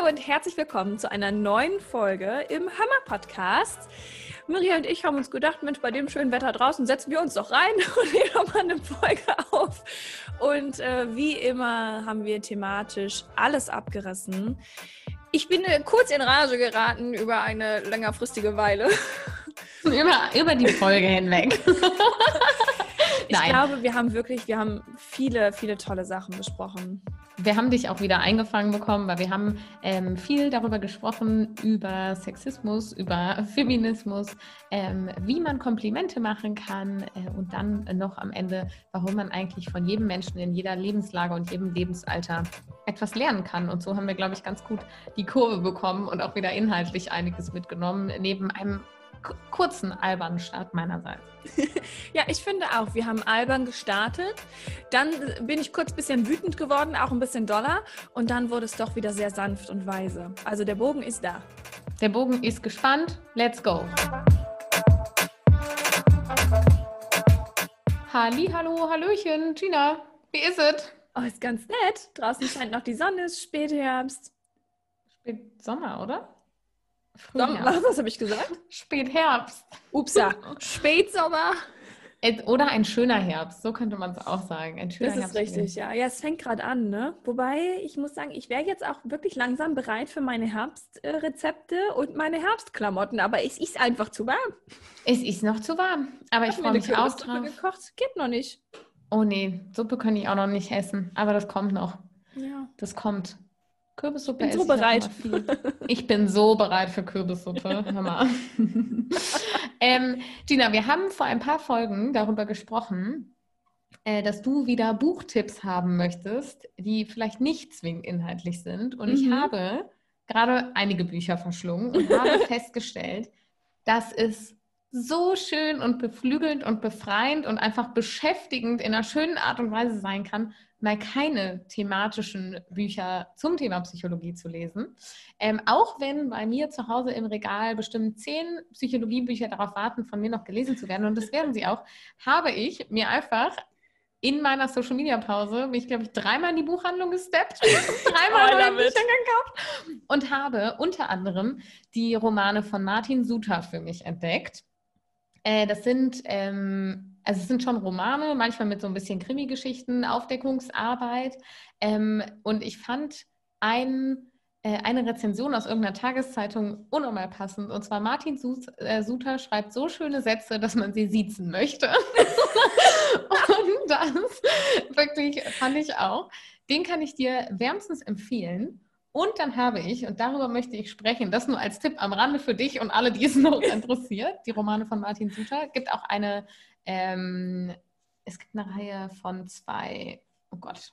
Hallo und herzlich willkommen zu einer neuen Folge im Hammer Podcast. Maria und ich haben uns gedacht, Mensch, bei dem schönen Wetter draußen setzen wir uns doch rein und nehmen nochmal eine Folge auf. Und äh, wie immer haben wir thematisch alles abgerissen. Ich bin äh, kurz in Rage geraten über eine längerfristige Weile. Über, über die Folge hinweg. ich Nein. glaube, wir haben wirklich, wir haben viele, viele tolle Sachen besprochen wir haben dich auch wieder eingefangen bekommen, weil wir haben ähm, viel darüber gesprochen, über Sexismus, über Feminismus, ähm, wie man Komplimente machen kann äh, und dann noch am Ende, warum man eigentlich von jedem Menschen in jeder Lebenslage und jedem Lebensalter etwas lernen kann. Und so haben wir, glaube ich, ganz gut die Kurve bekommen und auch wieder inhaltlich einiges mitgenommen, neben einem kurzen albernen Start meinerseits. ja, ich finde auch, wir haben albern gestartet. Dann bin ich kurz ein bisschen wütend geworden, auch ein bisschen doller. Und dann wurde es doch wieder sehr sanft und weise. Also der Bogen ist da. Der Bogen ist gespannt. Let's go. Halli, hallo, hallöchen, Gina. Wie ist es? Oh, ist ganz nett. Draußen scheint noch die Sonne, ist Spätherbst. Spätsommer, oder? Sommer, was habe ich gesagt? Spätherbst. Upsa. Spätsommer. Oder ein schöner Herbst, so könnte man es auch sagen. Ein schöner das ist Herbst richtig, ja. Ja, es fängt gerade an, ne? Wobei, ich muss sagen, ich wäre jetzt auch wirklich langsam bereit für meine Herbstrezepte und meine Herbstklamotten, aber es ist einfach zu warm. Es ist noch zu warm, aber ich freue mich auch drauf. gekocht, geht noch nicht. Oh nee, Suppe kann ich auch noch nicht essen, aber das kommt noch. Ja. Das kommt. Kürbissuppe ich bin so bereit. Ich bin so bereit für Kürbissuppe. Mal. ähm, Gina, wir haben vor ein paar Folgen darüber gesprochen, äh, dass du wieder Buchtipps haben möchtest, die vielleicht nicht zwingend inhaltlich sind. Und mhm. ich habe gerade einige Bücher verschlungen und habe festgestellt, dass es so schön und beflügelnd und befreiend und einfach beschäftigend in einer schönen Art und Weise sein kann, mal keine thematischen Bücher zum Thema Psychologie zu lesen. Ähm, auch wenn bei mir zu Hause im Regal bestimmt zehn Psychologiebücher darauf warten, von mir noch gelesen zu werden, und das werden sie auch, habe ich mir einfach in meiner Social Media Pause mich, glaube ich, dreimal in die Buchhandlung gesteppt, dreimal neue Bücher gekauft und habe unter anderem die Romane von Martin Suter für mich entdeckt. Äh, das sind ähm, also es sind schon Romane, manchmal mit so ein bisschen Krimi-Geschichten, Aufdeckungsarbeit. Ähm, und ich fand ein, äh, eine Rezension aus irgendeiner Tageszeitung unnormal passend. Und zwar Martin äh, Suter schreibt so schöne Sätze, dass man sie siezen möchte. und das wirklich fand ich auch. Den kann ich dir wärmstens empfehlen. Und dann habe ich, und darüber möchte ich sprechen, das nur als Tipp am Rande für dich und alle, die es noch interessiert, die Romane von Martin Suter, gibt auch eine ähm, es gibt eine Reihe von zwei, oh Gott,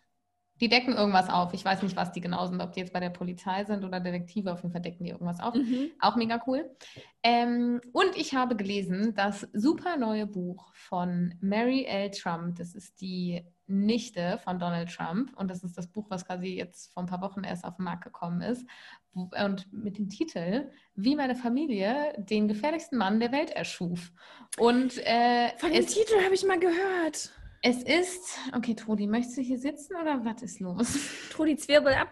die decken irgendwas auf. Ich weiß nicht, was die genau sind, ob die jetzt bei der Polizei sind oder Detektive. Auf jeden Fall decken die irgendwas auf. Mhm. Auch mega cool. Ähm, und ich habe gelesen das super neue Buch von Mary L. Trump. Das ist die Nichte von Donald Trump. Und das ist das Buch, was quasi jetzt vor ein paar Wochen erst auf den Markt gekommen ist. Und mit dem Titel Wie meine Familie den gefährlichsten Mann der Welt erschuf. Und äh, von dem Titel habe ich mal gehört. Es ist, okay, Trudi, möchtest du hier sitzen oder was ist los? Trudi, zwirbel ab.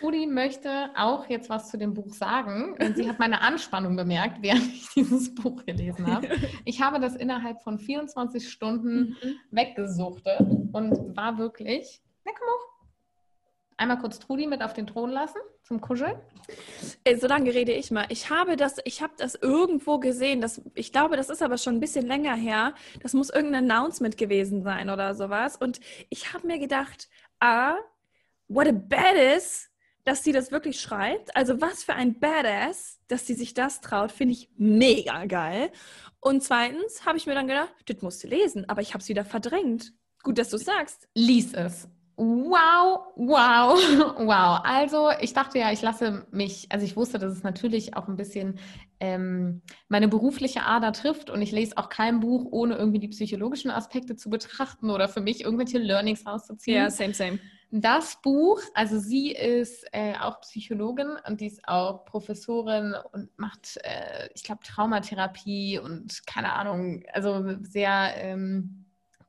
Trudi möchte auch jetzt was zu dem Buch sagen. Sie hat meine Anspannung bemerkt, während ich dieses Buch gelesen habe. Ich habe das innerhalb von 24 Stunden mhm. weggesuchtet und war wirklich, na komm auf, einmal kurz Trudi mit auf den Thron lassen zum Kuscheln? Äh, so lange rede ich mal. Ich habe das, ich habe das irgendwo gesehen. Das, ich glaube, das ist aber schon ein bisschen länger her. Das muss irgendein Announcement gewesen sein oder sowas. Und ich habe mir gedacht, ah, what a badass, dass sie das wirklich schreibt. Also was für ein Badass, dass sie sich das traut, finde ich mega geil. Und zweitens habe ich mir dann gedacht, das musst du lesen, aber ich habe es wieder verdrängt. Gut, dass du es sagst. Lies es. Wow, wow, wow. Also ich dachte ja, ich lasse mich, also ich wusste, dass es natürlich auch ein bisschen ähm, meine berufliche Ader trifft und ich lese auch kein Buch, ohne irgendwie die psychologischen Aspekte zu betrachten oder für mich irgendwelche Learnings rauszuziehen. Ja, same, same. Das Buch, also sie ist äh, auch Psychologin und die ist auch Professorin und macht, äh, ich glaube, Traumatherapie und keine Ahnung, also sehr... Ähm,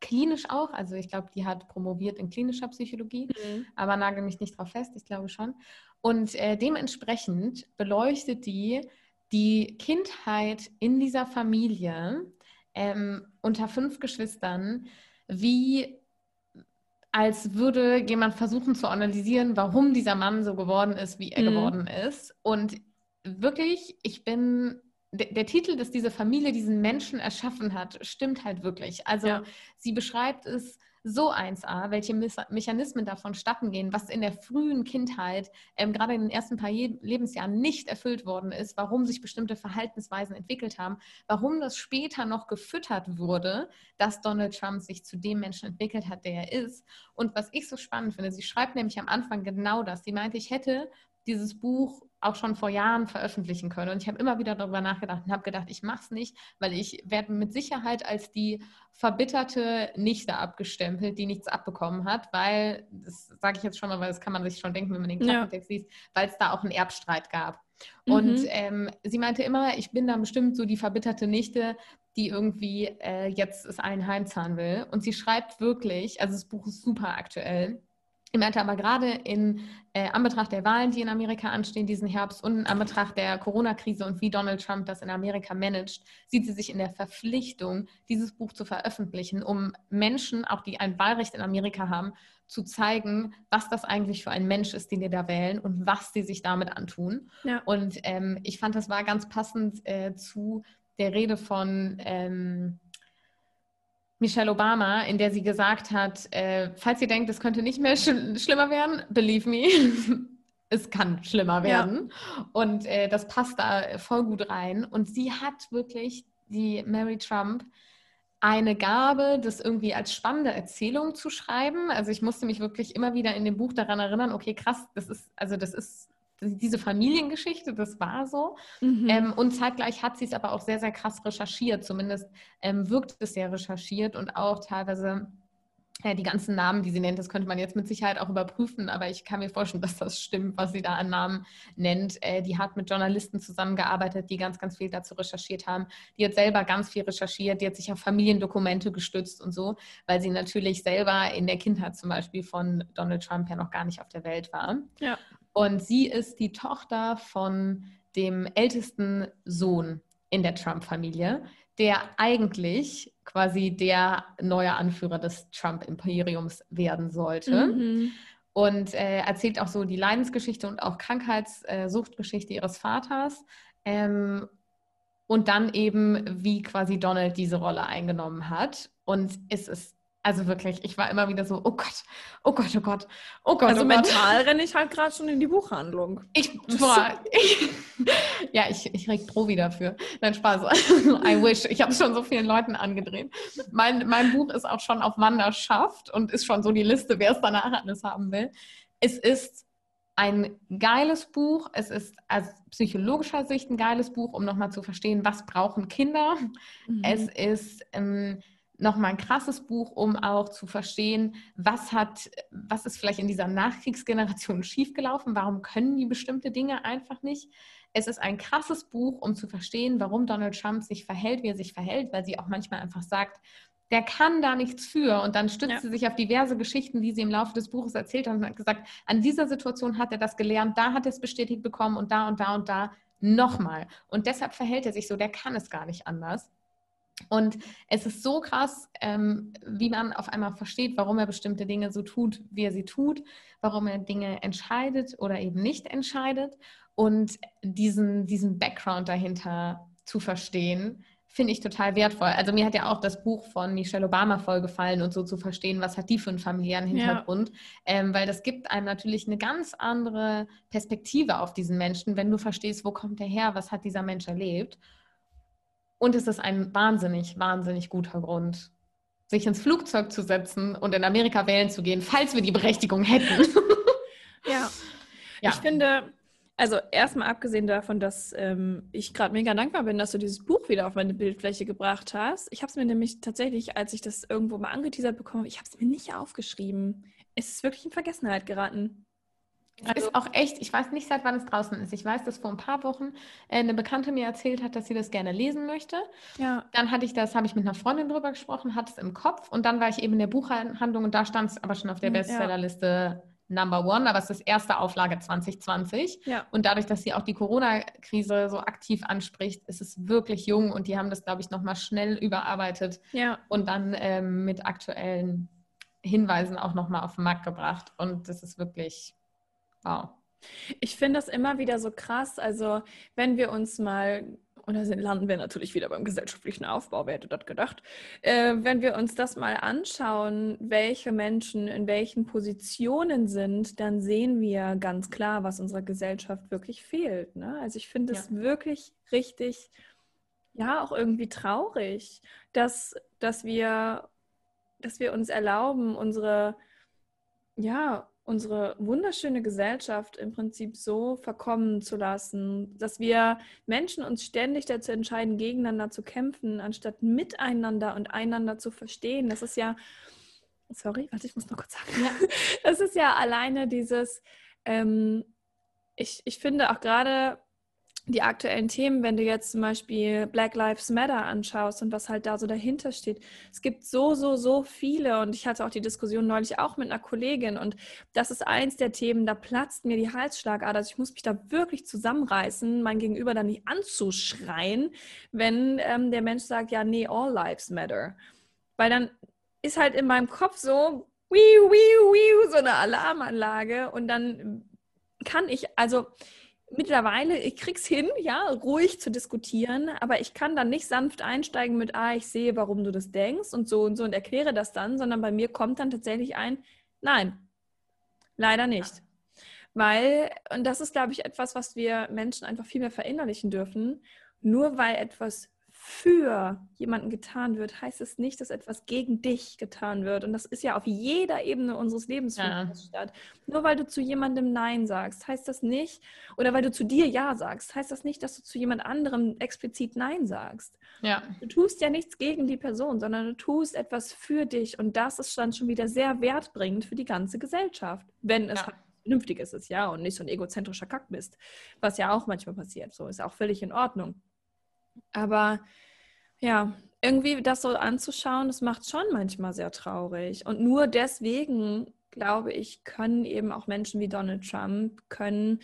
klinisch auch. Also ich glaube, die hat promoviert in klinischer Psychologie, mhm. aber nagel mich nicht drauf fest, ich glaube schon. Und äh, dementsprechend beleuchtet die die Kindheit in dieser Familie ähm, unter fünf Geschwistern, wie als würde jemand versuchen zu analysieren, warum dieser Mann so geworden ist, wie er mhm. geworden ist. Und wirklich, ich bin der, Titel, dass diese Familie diesen Menschen erschaffen hat, stimmt halt wirklich. Also ja. sie beschreibt es so 1a, welche Mechanismen davon statten gehen, was in der frühen Kindheit, ähm, gerade in den ersten paar Lebensjahren nicht erfüllt worden ist, warum sich bestimmte Verhaltensweisen entwickelt haben, warum das später noch gefüttert wurde, dass Donald Trump sich zu dem Menschen entwickelt hat, der er ist. Und was ich so spannend finde, sie schreibt nämlich am Anfang genau das. Sie meinte, ich hätte dieses Buch auch schon vor Jahren veröffentlichen können. Und ich habe immer wieder darüber nachgedacht und habe gedacht, ich mache es nicht, weil ich werde mit Sicherheit als die verbitterte Nichte abgestempelt, die nichts abbekommen hat, weil, das sage ich jetzt schon mal, weil das kann man sich schon denken, wenn man den Klappentext ja. liest, weil es da auch einen Erbstreit gab. Mhm. Und ähm, sie meinte immer, ich bin dann bestimmt so die verbitterte Nichte, die irgendwie äh, jetzt es allen heimzahlen will. Und sie schreibt wirklich, also das Buch ist super aktuell, ich meinte aber gerade in äh, Anbetracht der Wahlen, die in Amerika anstehen diesen Herbst und in Anbetracht der Corona-Krise und wie Donald Trump das in Amerika managt, sieht sie sich in der Verpflichtung, dieses Buch zu veröffentlichen, um Menschen, auch die ein Wahlrecht in Amerika haben, zu zeigen, was das eigentlich für ein Mensch ist, den die da wählen und was sie sich damit antun. Ja. Und ähm, ich fand, das war ganz passend äh, zu der Rede von ähm, Michelle Obama, in der sie gesagt hat, äh, falls ihr denkt, es könnte nicht mehr sch schlimmer werden, believe me, es kann schlimmer werden. Ja. Und äh, das passt da voll gut rein. Und sie hat wirklich, die Mary Trump, eine Gabe, das irgendwie als spannende Erzählung zu schreiben. Also ich musste mich wirklich immer wieder in dem Buch daran erinnern, okay, krass, das ist, also das ist diese Familiengeschichte, das war so. Mhm. Ähm, und zeitgleich hat sie es aber auch sehr, sehr krass recherchiert. Zumindest ähm, wirkt es sehr recherchiert und auch teilweise äh, die ganzen Namen, die sie nennt, das könnte man jetzt mit Sicherheit auch überprüfen, aber ich kann mir vorstellen, dass das stimmt, was sie da an Namen nennt. Äh, die hat mit Journalisten zusammengearbeitet, die ganz, ganz viel dazu recherchiert haben. Die hat selber ganz viel recherchiert, die hat sich auf Familiendokumente gestützt und so, weil sie natürlich selber in der Kindheit zum Beispiel von Donald Trump ja noch gar nicht auf der Welt war. Ja. Und sie ist die Tochter von dem ältesten Sohn in der Trump-Familie, der eigentlich quasi der neue Anführer des Trump-Imperiums werden sollte. Mhm. Und äh, erzählt auch so die Leidensgeschichte und auch Krankheitssuchtgeschichte äh, ihres Vaters. Ähm, und dann eben, wie quasi Donald diese Rolle eingenommen hat. Und es ist also wirklich, ich war immer wieder so, oh Gott, oh Gott, oh Gott, oh Gott. Also oh mental Gott. renne ich halt gerade schon in die Buchhandlung. Ich, boah, ich, ja, ich, ich reg Provi dafür. Nein, Spaß. I wish. Ich habe es schon so vielen Leuten angedreht. Mein, mein Buch ist auch schon auf Wanderschaft und ist schon so die Liste, wer es danach alles haben will. Es ist ein geiles Buch. Es ist aus psychologischer Sicht ein geiles Buch, um nochmal zu verstehen, was brauchen Kinder. Mhm. Es ist... Ähm, nochmal ein krasses Buch, um auch zu verstehen, was hat, was ist vielleicht in dieser Nachkriegsgeneration schiefgelaufen, warum können die bestimmte Dinge einfach nicht. Es ist ein krasses Buch, um zu verstehen, warum Donald Trump sich verhält, wie er sich verhält, weil sie auch manchmal einfach sagt, der kann da nichts für. Und dann stützt ja. sie sich auf diverse Geschichten, die sie im Laufe des Buches erzählt hat und hat gesagt, an dieser Situation hat er das gelernt, da hat er es bestätigt bekommen und da und da und da nochmal. Und deshalb verhält er sich so, der kann es gar nicht anders. Und es ist so krass, ähm, wie man auf einmal versteht, warum er bestimmte Dinge so tut, wie er sie tut, warum er Dinge entscheidet oder eben nicht entscheidet. Und diesen, diesen Background dahinter zu verstehen, finde ich total wertvoll. Also mir hat ja auch das Buch von Michelle Obama vollgefallen und so zu verstehen, was hat die für einen familiären Hintergrund, ja. ähm, weil das gibt einem natürlich eine ganz andere Perspektive auf diesen Menschen, wenn du verstehst, wo kommt er her, was hat dieser Mensch erlebt. Und es ist ein wahnsinnig, wahnsinnig guter Grund, sich ins Flugzeug zu setzen und in Amerika wählen zu gehen, falls wir die Berechtigung hätten. ja. ja. Ich finde, also erstmal abgesehen davon, dass ähm, ich gerade mega dankbar bin, dass du dieses Buch wieder auf meine Bildfläche gebracht hast. Ich habe es mir nämlich tatsächlich, als ich das irgendwo mal angeteasert bekomme, ich habe es mir nicht aufgeschrieben. Es ist wirklich in Vergessenheit geraten. Es also, ist auch echt, ich weiß nicht, seit wann es draußen ist. Ich weiß, dass vor ein paar Wochen äh, eine Bekannte mir erzählt hat, dass sie das gerne lesen möchte. Ja. Dann hatte ich das, habe ich mit einer Freundin drüber gesprochen, hatte es im Kopf und dann war ich eben in der Buchhandlung und da stand es aber schon auf der hm, Bestsellerliste Number One, aber es ist erste Auflage 2020. Ja. Und dadurch, dass sie auch die Corona-Krise so aktiv anspricht, ist es wirklich jung und die haben das, glaube ich, nochmal schnell überarbeitet ja. und dann ähm, mit aktuellen Hinweisen auch nochmal auf den Markt gebracht. Und das ist wirklich wow. Ich finde das immer wieder so krass. Also, wenn wir uns mal und da landen wir natürlich wieder beim gesellschaftlichen Aufbau, wer hätte das gedacht? Äh, wenn wir uns das mal anschauen, welche Menschen in welchen Positionen sind, dann sehen wir ganz klar, was unserer Gesellschaft wirklich fehlt. Ne? Also ich finde es ja. wirklich richtig, ja, auch irgendwie traurig, dass, dass, wir, dass wir uns erlauben, unsere, ja, unsere wunderschöne Gesellschaft im Prinzip so verkommen zu lassen, dass wir Menschen uns ständig dazu entscheiden, gegeneinander zu kämpfen, anstatt miteinander und einander zu verstehen. Das ist ja, sorry, warte, ich muss noch kurz sagen. Ja. Das ist ja alleine dieses, ähm, ich, ich finde auch gerade die aktuellen Themen, wenn du jetzt zum Beispiel Black Lives Matter anschaust und was halt da so dahinter steht. Es gibt so, so, so viele und ich hatte auch die Diskussion neulich auch mit einer Kollegin und das ist eins der Themen, da platzt mir die Halsschlagader. Also ich muss mich da wirklich zusammenreißen, mein Gegenüber dann nicht anzuschreien, wenn ähm, der Mensch sagt, ja, nee, all lives matter. Weil dann ist halt in meinem Kopf so, wiu, wiu, wiu, so eine Alarmanlage und dann kann ich, also mittlerweile, ich krieg's hin, ja, ruhig zu diskutieren, aber ich kann dann nicht sanft einsteigen mit, ah, ich sehe, warum du das denkst und so und so und erkläre das dann, sondern bei mir kommt dann tatsächlich ein, nein, leider nicht. Weil, und das ist, glaube ich, etwas, was wir Menschen einfach viel mehr verinnerlichen dürfen, nur weil etwas für jemanden getan wird, heißt es nicht, dass etwas gegen dich getan wird. Und das ist ja auf jeder Ebene unseres Lebens ja. statt. Nur weil du zu jemandem Nein sagst, heißt das nicht, oder weil du zu dir Ja sagst, heißt das nicht, dass du zu jemand anderem explizit Nein sagst. Ja. Du tust ja nichts gegen die Person, sondern du tust etwas für dich. Und das ist dann schon wieder sehr wertbringend für die ganze Gesellschaft, wenn es ja. halt vernünftig ist, ja, und nicht so ein egozentrischer Kack bist, was ja auch manchmal passiert. So ist auch völlig in Ordnung. Aber ja, irgendwie das so anzuschauen, das macht schon manchmal sehr traurig. Und nur deswegen, glaube ich, können eben auch Menschen wie Donald Trump, können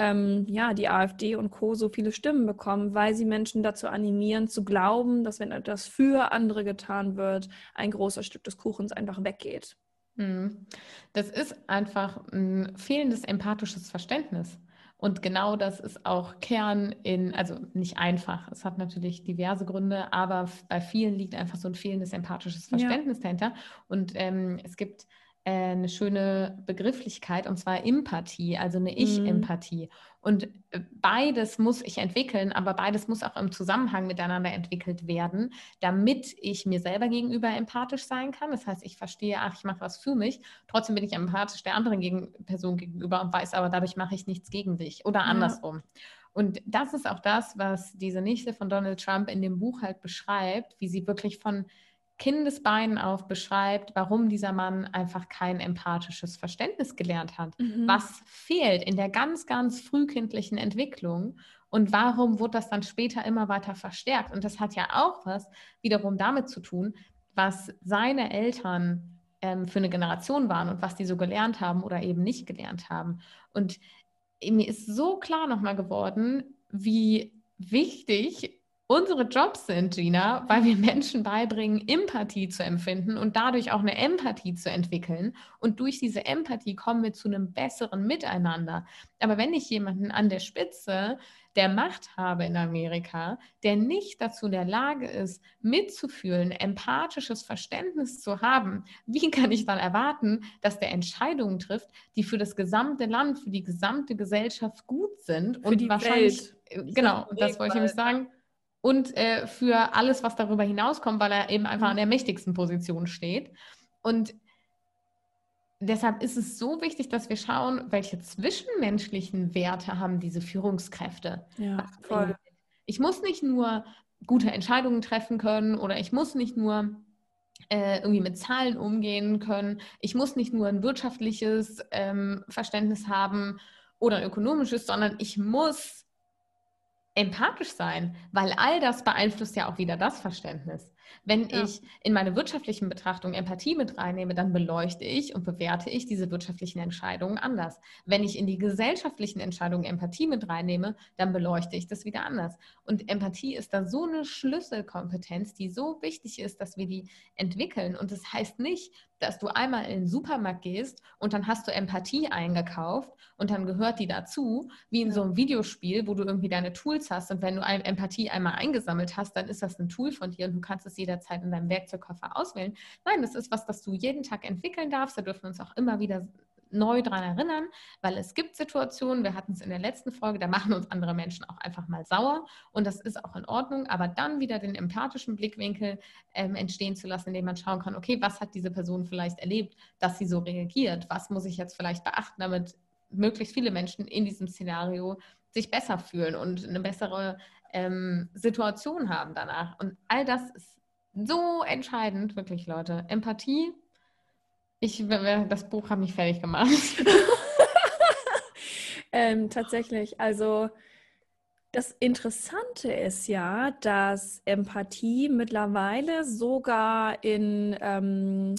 ähm, ja, die AfD und Co. so viele Stimmen bekommen, weil sie Menschen dazu animieren, zu glauben, dass wenn etwas für andere getan wird, ein großer Stück des Kuchens einfach weggeht. Hm. Das ist einfach ein fehlendes empathisches Verständnis. Und genau das ist auch Kern in, also nicht einfach, es hat natürlich diverse Gründe, aber bei vielen liegt einfach so ein fehlendes empathisches Verständnis ja. dahinter. Und ähm, es gibt eine schöne Begrifflichkeit und zwar Empathie, also eine Ich-Empathie. Mhm. Und äh, beides muss ich entwickeln, aber beides muss auch im Zusammenhang miteinander entwickelt werden, damit ich mir selber gegenüber empathisch sein kann. Das heißt, ich verstehe, ach, ich mache was für mich, trotzdem bin ich empathisch der anderen gegen Person gegenüber und weiß aber, dadurch mache ich nichts gegen dich oder andersrum. Ja. Und das ist auch das, was diese Nichte von Donald Trump in dem Buch halt beschreibt, wie sie wirklich von Kindesbeinen auf beschreibt, warum dieser Mann einfach kein empathisches Verständnis gelernt hat. Mhm. Was fehlt in der ganz, ganz frühkindlichen Entwicklung und warum wurde das dann später immer weiter verstärkt? Und das hat ja auch was wiederum damit zu tun, was seine Eltern ähm, für eine Generation waren und was die so gelernt haben oder eben nicht gelernt haben. Und mir ist so klar nochmal geworden, wie wichtig unsere Jobs sind, Gina, weil wir Menschen beibringen, Empathie zu empfinden und dadurch auch eine Empathie zu entwickeln. Und durch diese Empathie kommen wir zu einem besseren Miteinander. Aber wenn ich jemanden an der Spitze der Macht habe in Amerika, der nicht dazu in der Lage ist, mitzufühlen, empathisches Verständnis zu haben, wie kann ich dann erwarten, dass der Entscheidungen trifft, die für das gesamte Land, für die gesamte Gesellschaft gut sind für und wahrscheinlich Welt. genau, das wollte ich nämlich sagen und äh, für alles, was darüber hinauskommt, weil er eben einfach an der mächtigsten Position steht. Und deshalb ist es so wichtig, dass wir schauen, welche zwischenmenschlichen Werte haben diese Führungskräfte. Ja, voll. Ich muss nicht nur gute Entscheidungen treffen können oder ich muss nicht nur äh, irgendwie mit Zahlen umgehen können. Ich muss nicht nur ein wirtschaftliches ähm, Verständnis haben oder ein ökonomisches, sondern ich muss empathisch sein, weil all das beeinflusst ja auch wieder das Verständnis. Wenn ja. ich in meine wirtschaftlichen Betrachtungen Empathie mit reinnehme, dann beleuchte ich und bewerte ich diese wirtschaftlichen Entscheidungen anders. Wenn ich in die gesellschaftlichen Entscheidungen Empathie mit reinnehme, dann beleuchte ich das wieder anders. Und Empathie ist da so eine Schlüsselkompetenz, die so wichtig ist, dass wir die entwickeln. Und das heißt nicht, dass du einmal in den Supermarkt gehst und dann hast du Empathie eingekauft und dann gehört die dazu, wie in so einem Videospiel, wo du irgendwie deine Tools hast und wenn du Empathie einmal eingesammelt hast, dann ist das ein Tool von dir und du kannst es jederzeit in deinem Werkzeugkoffer auswählen. Nein, das ist was, das du jeden Tag entwickeln darfst. Da dürfen wir uns auch immer wieder neu daran erinnern, weil es gibt Situationen, wir hatten es in der letzten Folge, da machen uns andere Menschen auch einfach mal sauer und das ist auch in Ordnung, aber dann wieder den empathischen Blickwinkel ähm, entstehen zu lassen, indem man schauen kann, okay, was hat diese Person vielleicht erlebt, dass sie so reagiert, was muss ich jetzt vielleicht beachten, damit möglichst viele Menschen in diesem Szenario sich besser fühlen und eine bessere ähm, Situation haben danach. Und all das ist so entscheidend, wirklich, Leute. Empathie. Ich, das Buch hat mich fertig gemacht. ähm, tatsächlich. Also das Interessante ist ja, dass Empathie mittlerweile sogar in ähm,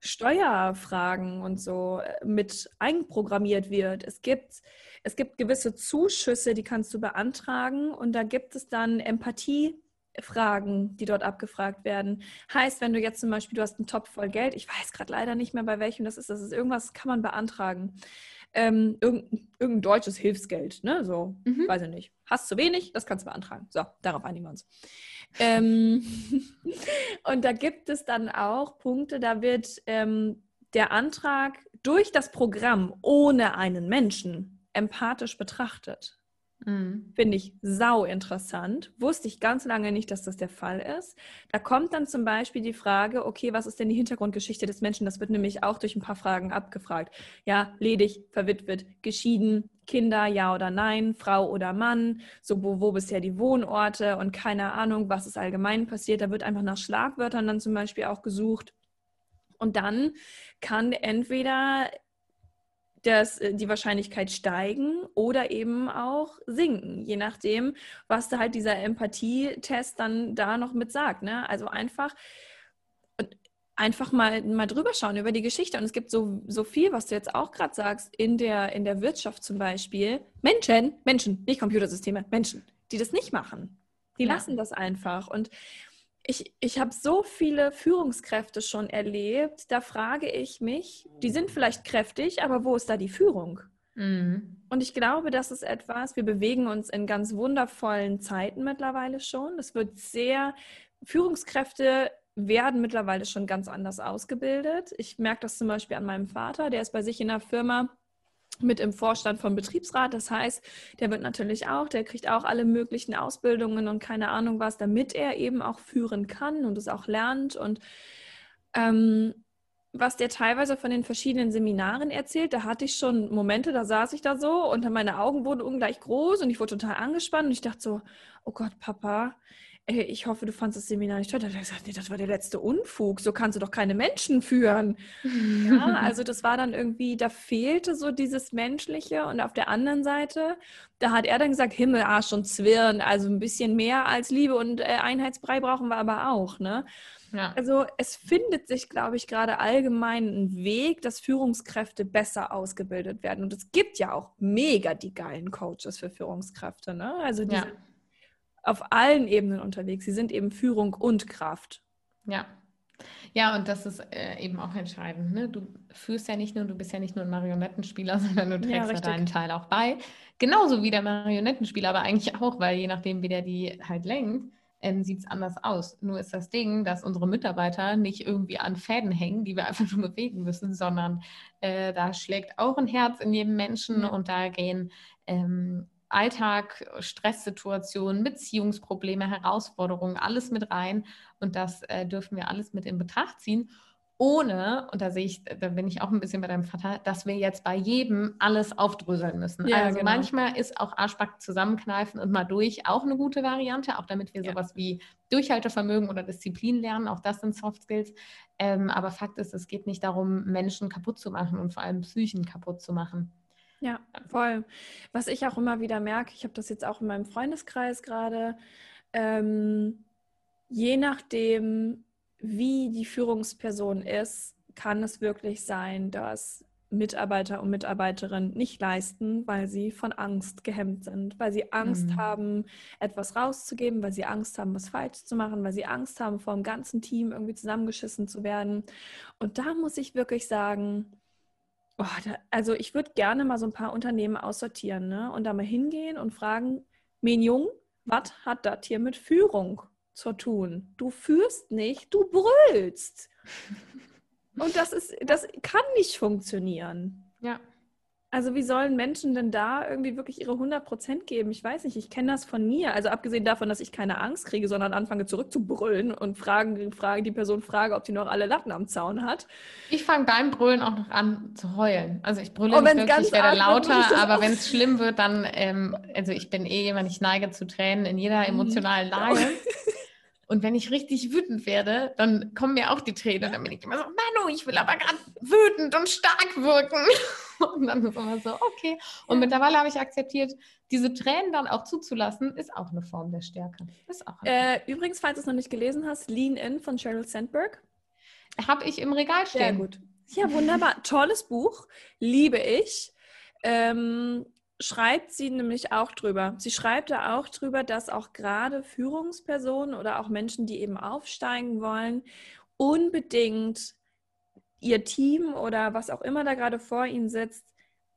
Steuerfragen und so äh, mit einprogrammiert wird. Es gibt, es gibt gewisse Zuschüsse, die kannst du beantragen und da gibt es dann Empathie. Fragen, die dort abgefragt werden. Heißt, wenn du jetzt zum Beispiel, du hast einen Topf voll Geld, ich weiß gerade leider nicht mehr, bei welchem das ist, das ist irgendwas, kann man beantragen. Ähm, irgendein, irgendein, deutsches Hilfsgeld, ne? So, mhm. weiß ich nicht. Hast zu wenig, das kannst du beantragen. So, darauf einigen wir uns. Ähm, und da gibt es dann auch Punkte, da wird ähm, der Antrag durch das Programm ohne einen Menschen empathisch betrachtet. Mhm. Finde ich sau interessant. Wusste ich ganz lange nicht, dass das der Fall ist. Da kommt dann zum Beispiel die Frage, okay, was ist denn die Hintergrundgeschichte des Menschen? Das wird nämlich auch durch ein paar Fragen abgefragt. Ja, ledig, verwitwet, geschieden, Kinder, ja oder nein, Frau oder Mann, so wo, wo bisher die Wohnorte und keine Ahnung, was ist allgemein passiert. Da wird einfach nach Schlagwörtern dann zum Beispiel auch gesucht. Und dann kann entweder das, äh, die Wahrscheinlichkeit steigen oder eben auch sinken, je nachdem, was da halt dieser Empathietest dann da noch mit sagt. Ne? Also einfach, einfach mal, mal drüber schauen über die Geschichte. Und es gibt so, so viel, was du jetzt auch gerade sagst, in der, in der Wirtschaft zum Beispiel. Menschen, Menschen, nicht Computersysteme, Menschen, die das nicht machen. Die ja. lassen das einfach. Und ich, ich habe so viele Führungskräfte schon erlebt, da frage ich mich, die sind vielleicht kräftig, aber wo ist da die Führung? Mhm. Und ich glaube, das ist etwas, wir bewegen uns in ganz wundervollen Zeiten mittlerweile schon. Es wird sehr, Führungskräfte werden mittlerweile schon ganz anders ausgebildet. Ich merke das zum Beispiel an meinem Vater, der ist bei sich in der Firma mit im Vorstand vom Betriebsrat. Das heißt, der wird natürlich auch, der kriegt auch alle möglichen Ausbildungen und keine Ahnung was, damit er eben auch führen kann und es auch lernt. Und ähm, was der teilweise von den verschiedenen Seminaren erzählt, da hatte ich schon Momente, da saß ich da so und meine Augen wurden ungleich groß und ich wurde total angespannt und ich dachte so, oh Gott, Papa, ey, ich hoffe, du fandest das Seminar nicht toll. Da hat er gesagt, nee, das war der letzte Unfug. So kannst du doch keine Menschen führen. ja, also das war dann irgendwie, da fehlte so dieses Menschliche. Und auf der anderen Seite, da hat er dann gesagt, Himmel, Arsch und Zwirn. Also ein bisschen mehr als Liebe und äh, Einheitsbrei brauchen wir aber auch. Ne? Ja. Also es findet sich, glaube ich, gerade allgemein ein Weg, dass Führungskräfte besser ausgebildet werden. Und es gibt ja auch mega die geilen Coaches für Führungskräfte. Ne? Also diese ja auf allen Ebenen unterwegs. Sie sind eben Führung und Kraft. Ja. Ja, und das ist äh, eben auch entscheidend. Ne? Du führst ja nicht nur, du bist ja nicht nur ein Marionettenspieler, sondern du trägst ja, ja deinen Teil auch bei. Genauso wie der Marionettenspieler, aber eigentlich auch, weil je nachdem, wie der die halt lenkt, ähm, sieht es anders aus. Nur ist das Ding, dass unsere Mitarbeiter nicht irgendwie an Fäden hängen, die wir einfach nur bewegen müssen, sondern äh, da schlägt auch ein Herz in jedem Menschen und da gehen ähm, Alltag, Stresssituationen, Beziehungsprobleme, Herausforderungen, alles mit rein. Und das äh, dürfen wir alles mit in Betracht ziehen. ohne, und da sehe ich, da bin ich auch ein bisschen bei deinem Vater, dass wir jetzt bei jedem alles aufdröseln müssen. Ja, also genau. manchmal ist auch Arschback zusammenkneifen und mal durch auch eine gute Variante, auch damit wir ja. sowas wie Durchhaltevermögen oder Disziplin lernen. Auch das sind Soft Skills. Ähm, aber Fakt ist, es geht nicht darum, Menschen kaputt zu machen und vor allem Psychen kaputt zu machen. Ja, voll. Was ich auch immer wieder merke, ich habe das jetzt auch in meinem Freundeskreis gerade, ähm, je nachdem, wie die Führungsperson ist, kann es wirklich sein, dass Mitarbeiter und Mitarbeiterinnen nicht leisten, weil sie von Angst gehemmt sind, weil sie Angst mhm. haben, etwas rauszugeben, weil sie Angst haben, was falsch zu machen, weil sie Angst haben, vor dem ganzen Team irgendwie zusammengeschissen zu werden. Und da muss ich wirklich sagen, oh, da, also ich würde gerne mal so ein paar Unternehmen aussortieren ne? und da mal hingehen und fragen, Menjung, was hat das hier mit Führung zu tun. Du führst nicht, du brüllst. Und das ist, das kann nicht funktionieren. Ja. Also wie sollen Menschen denn da irgendwie wirklich ihre 100% geben? Ich weiß nicht, ich kenne das von mir. Also abgesehen davon, dass ich keine Angst kriege, sondern anfange zurückzubrüllen und fragen, fragen, die Person frage, ob sie noch alle Latten am Zaun hat. Ich fange beim Brüllen auch noch an zu heulen. Also ich brülle oh, nicht wirklich, ich werde lauter, aber wenn es schlimm wird, dann, ähm, also ich bin eh jemand, ich neige zu Tränen in jeder mhm. emotionalen Lage. Und wenn ich richtig wütend werde, dann kommen mir auch die Tränen. Und dann bin ich immer so, Ich will aber gerade wütend und stark wirken. Und dann ist immer so, okay. Und mittlerweile habe ich akzeptiert, diese Tränen dann auch zuzulassen, ist auch eine Form der Stärke. Ist auch äh, übrigens, falls du es noch nicht gelesen hast, Lean In von Sheryl Sandberg. Habe ich im Regal stehen. Sehr gut. Ja, wunderbar. Tolles Buch. Liebe ich. Ähm, schreibt sie nämlich auch drüber. Sie schreibt da auch drüber, dass auch gerade Führungspersonen oder auch Menschen, die eben aufsteigen wollen, unbedingt ihr Team oder was auch immer da gerade vor ihnen sitzt,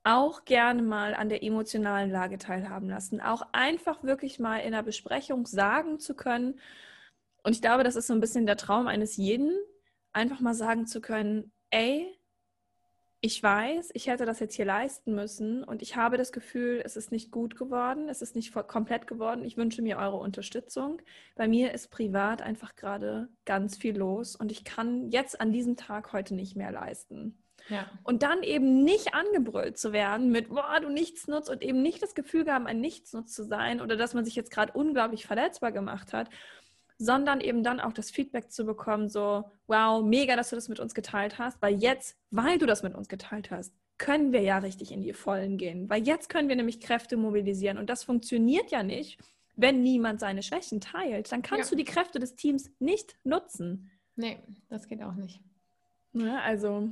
auch gerne mal an der emotionalen Lage teilhaben lassen. Auch einfach wirklich mal in einer Besprechung sagen zu können. Und ich glaube, das ist so ein bisschen der Traum eines jeden, einfach mal sagen zu können, ey, ich weiß, ich hätte das jetzt hier leisten müssen und ich habe das Gefühl, es ist nicht gut geworden, es ist nicht komplett geworden. Ich wünsche mir eure Unterstützung. Bei mir ist privat einfach gerade ganz viel los und ich kann jetzt an diesem Tag heute nicht mehr leisten. Ja. Und dann eben nicht angebrüllt zu werden mit, boah, du nichts nutzt und eben nicht das Gefühl haben, ein Nichtsnutz zu sein oder dass man sich jetzt gerade unglaublich verletzbar gemacht hat sondern eben dann auch das Feedback zu bekommen, so, wow, mega, dass du das mit uns geteilt hast, weil jetzt, weil du das mit uns geteilt hast, können wir ja richtig in die Vollen gehen, weil jetzt können wir nämlich Kräfte mobilisieren und das funktioniert ja nicht, wenn niemand seine Schwächen teilt. Dann kannst ja. du die Kräfte des Teams nicht nutzen. Nee, das geht auch nicht. Ja, also.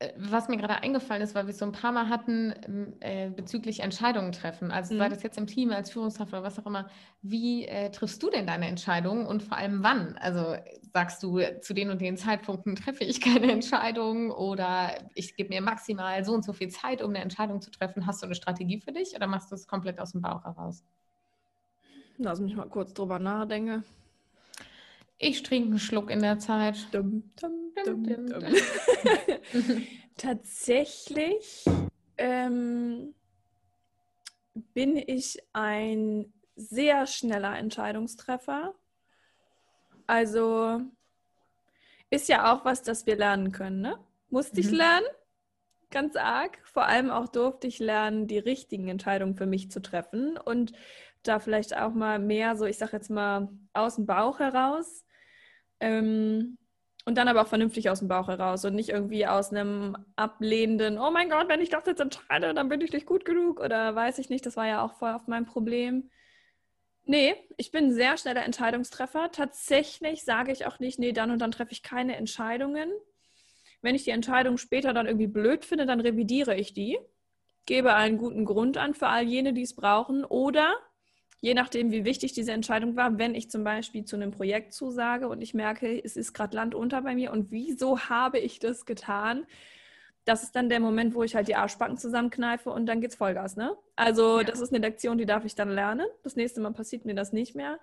Äh, was mir gerade eingefallen ist, weil wir es so ein paar Mal hatten ähm, äh, bezüglich Entscheidungen treffen, also mhm. sei das jetzt im Team, als Führungskraft oder was auch immer, wie äh, triffst du denn deine Entscheidungen und vor allem wann? Also sagst du, zu den und den Zeitpunkten treffe ich keine Entscheidung oder ich gebe mir maximal so und so viel Zeit, um eine Entscheidung zu treffen. Hast du eine Strategie für dich oder machst du es komplett aus dem Bauch heraus? Lass mich mal kurz drüber nachdenken. Ich trinke einen Schluck in der Zeit. Dum, dum, dum, Tatsächlich ähm, bin ich ein sehr schneller Entscheidungstreffer. Also ist ja auch was, das wir lernen können. Ne? Musste mhm. ich lernen, ganz arg. Vor allem auch durfte ich lernen, die richtigen Entscheidungen für mich zu treffen und da vielleicht auch mal mehr so, ich sage jetzt mal, aus dem Bauch heraus ähm, und dann aber auch vernünftig aus dem Bauch heraus und nicht irgendwie aus einem ablehnenden, oh mein Gott, wenn ich das jetzt entscheide, dann bin ich nicht gut genug oder weiß ich nicht, das war ja auch voll auf mein Problem. Nee, ich bin ein sehr schneller Entscheidungstreffer. Tatsächlich sage ich auch nicht, nee, dann und dann treffe ich keine Entscheidungen. Wenn ich die Entscheidung später dann irgendwie blöd finde, dann revidiere ich die, gebe einen guten Grund an für all jene, die es brauchen oder je nachdem, wie wichtig diese Entscheidung war, wenn ich zum Beispiel zu einem Projekt zusage und ich merke, es ist gerade Land unter bei mir und wieso habe ich das getan? Das ist dann der Moment, wo ich halt die Arschbacken zusammenkneife und dann geht's Vollgas, ne? Also, ja. das ist eine Lektion, die darf ich dann lernen. Das nächste Mal passiert mir das nicht mehr.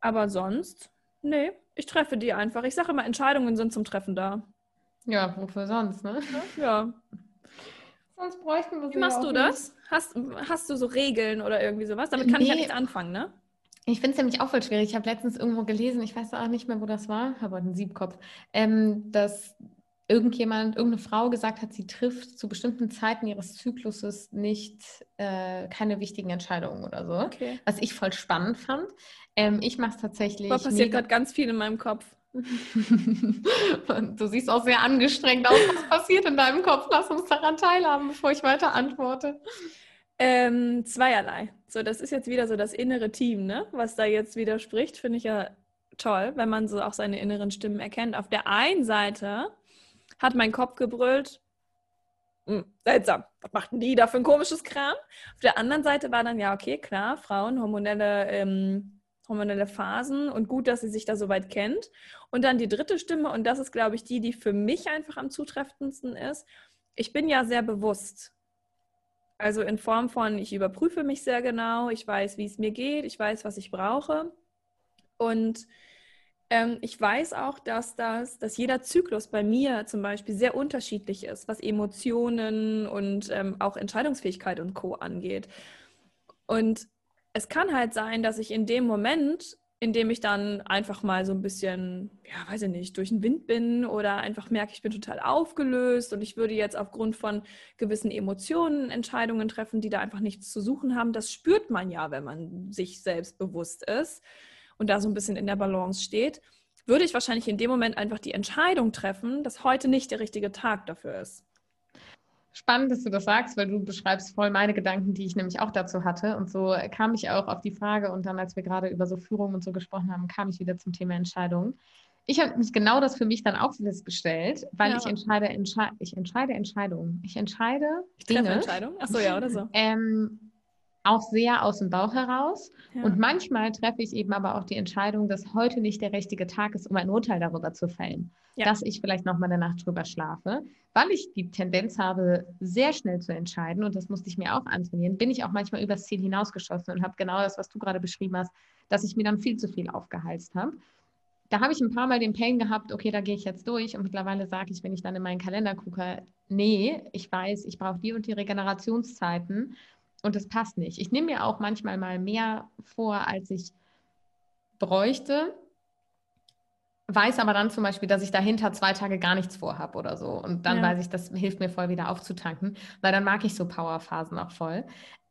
Aber sonst, nee, ich treffe die einfach. Ich sage immer, Entscheidungen sind zum Treffen da. Ja, wofür sonst, ne? Ja. Sonst bräuchten wir Wie machst du das? Hast, hast du so Regeln oder irgendwie sowas? Damit kann nee. ich ja nichts anfangen, ne? Ich finde es nämlich auch voll schwierig. Ich habe letztens irgendwo gelesen, ich weiß auch nicht mehr, wo das war, habe einen Siebkopf, ähm, dass irgendjemand, irgendeine Frau gesagt hat, sie trifft zu bestimmten Zeiten ihres Zykluses nicht äh, keine wichtigen Entscheidungen oder so. Okay. Was ich voll spannend fand. Ähm, ich mache es tatsächlich. Da passiert gerade ganz viel in meinem Kopf. Du siehst auch sehr angestrengt aus. Was passiert in deinem Kopf? Lass uns daran teilhaben, bevor ich weiter antworte. Ähm, zweierlei. So, das ist jetzt wieder so das innere Team, ne? Was da jetzt widerspricht, finde ich ja toll, wenn man so auch seine inneren Stimmen erkennt. Auf der einen Seite hat mein Kopf gebrüllt, hm, seltsam, was machten die da für ein komisches Kram? Auf der anderen Seite war dann, ja, okay, klar, Frauen, hormonelle, ähm, hormonelle Phasen und gut, dass sie sich da so weit kennt. Und dann die dritte Stimme, und das ist, glaube ich, die, die für mich einfach am zutreffendsten ist. Ich bin ja sehr bewusst also in Form von, ich überprüfe mich sehr genau, ich weiß, wie es mir geht, ich weiß, was ich brauche. Und ähm, ich weiß auch, dass, das, dass jeder Zyklus bei mir zum Beispiel sehr unterschiedlich ist, was Emotionen und ähm, auch Entscheidungsfähigkeit und Co angeht. Und es kann halt sein, dass ich in dem Moment indem ich dann einfach mal so ein bisschen, ja, weiß ich nicht, durch den Wind bin oder einfach merke, ich bin total aufgelöst und ich würde jetzt aufgrund von gewissen Emotionen Entscheidungen treffen, die da einfach nichts zu suchen haben. Das spürt man ja, wenn man sich selbst bewusst ist und da so ein bisschen in der Balance steht. Würde ich wahrscheinlich in dem Moment einfach die Entscheidung treffen, dass heute nicht der richtige Tag dafür ist. Spannend, dass du das sagst, weil du beschreibst voll meine Gedanken, die ich nämlich auch dazu hatte. Und so kam ich auch auf die Frage und dann, als wir gerade über so Führung und so gesprochen haben, kam ich wieder zum Thema Entscheidungen. Ich habe mich genau das für mich dann auch festgestellt, weil ja. ich entscheide, entsche ich entscheide Entscheidungen. Ich entscheide ich Dinge. Entscheidungen? Ach so, ja, oder so. Ähm, auch sehr aus dem Bauch heraus. Ja. Und manchmal treffe ich eben aber auch die Entscheidung, dass heute nicht der richtige Tag ist, um ein Urteil darüber zu fällen. Ja. Dass ich vielleicht nochmal eine Nacht drüber schlafe, weil ich die Tendenz habe, sehr schnell zu entscheiden. Und das musste ich mir auch antrainieren. Bin ich auch manchmal übers Ziel hinausgeschossen und habe genau das, was du gerade beschrieben hast, dass ich mir dann viel zu viel aufgeheizt habe. Da habe ich ein paar Mal den Pain gehabt, okay, da gehe ich jetzt durch. Und mittlerweile sage ich, wenn ich dann in meinen Kalender gucke, nee, ich weiß, ich brauche die und die Regenerationszeiten und das passt nicht. Ich nehme mir auch manchmal mal mehr vor, als ich bräuchte, weiß aber dann zum Beispiel, dass ich dahinter zwei Tage gar nichts vorhabe oder so. Und dann ja. weiß ich, das hilft mir voll wieder aufzutanken, weil dann mag ich so Powerphasen auch voll.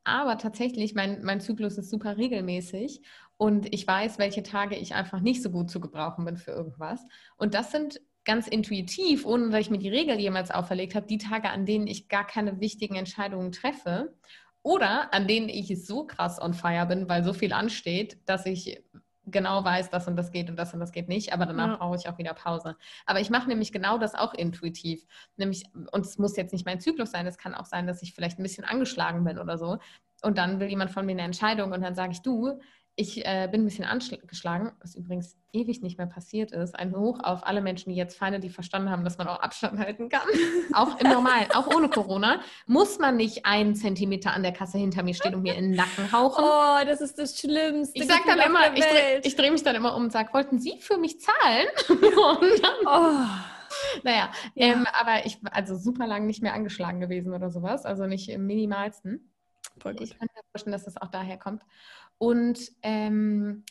Aber tatsächlich, mein, mein Zyklus ist super regelmäßig und ich weiß, welche Tage ich einfach nicht so gut zu gebrauchen bin für irgendwas. Und das sind ganz intuitiv, ohne dass ich mir die Regel jemals auferlegt habe, die Tage, an denen ich gar keine wichtigen Entscheidungen treffe oder an denen ich so krass on fire bin, weil so viel ansteht, dass ich genau weiß, das und das geht und das und das geht nicht, aber danach ja. brauche ich auch wieder Pause. Aber ich mache nämlich genau das auch intuitiv. Nämlich, und es muss jetzt nicht mein Zyklus sein, es kann auch sein, dass ich vielleicht ein bisschen angeschlagen bin oder so. Und dann will jemand von mir eine Entscheidung und dann sage ich, du, ich äh, bin ein bisschen angeschlagen, was übrigens ewig nicht mehr passiert ist. Ein Hoch auf alle Menschen, die jetzt feine, die verstanden haben, dass man auch Abstand halten kann. auch im Normalen, auch ohne Corona, muss man nicht einen Zentimeter an der Kasse hinter mir stehen und mir in den Nacken hauchen. Oh, das ist das Schlimmste. Ich sage dann immer, ich drehe dreh mich dann immer um und sage, wollten Sie für mich zahlen? oh. Naja, ja. ähm, aber ich also super lang nicht mehr angeschlagen gewesen oder sowas, also nicht im minimalsten. Voll gut. Ich kann mir vorstellen, dass das auch daher kommt. Und ähm,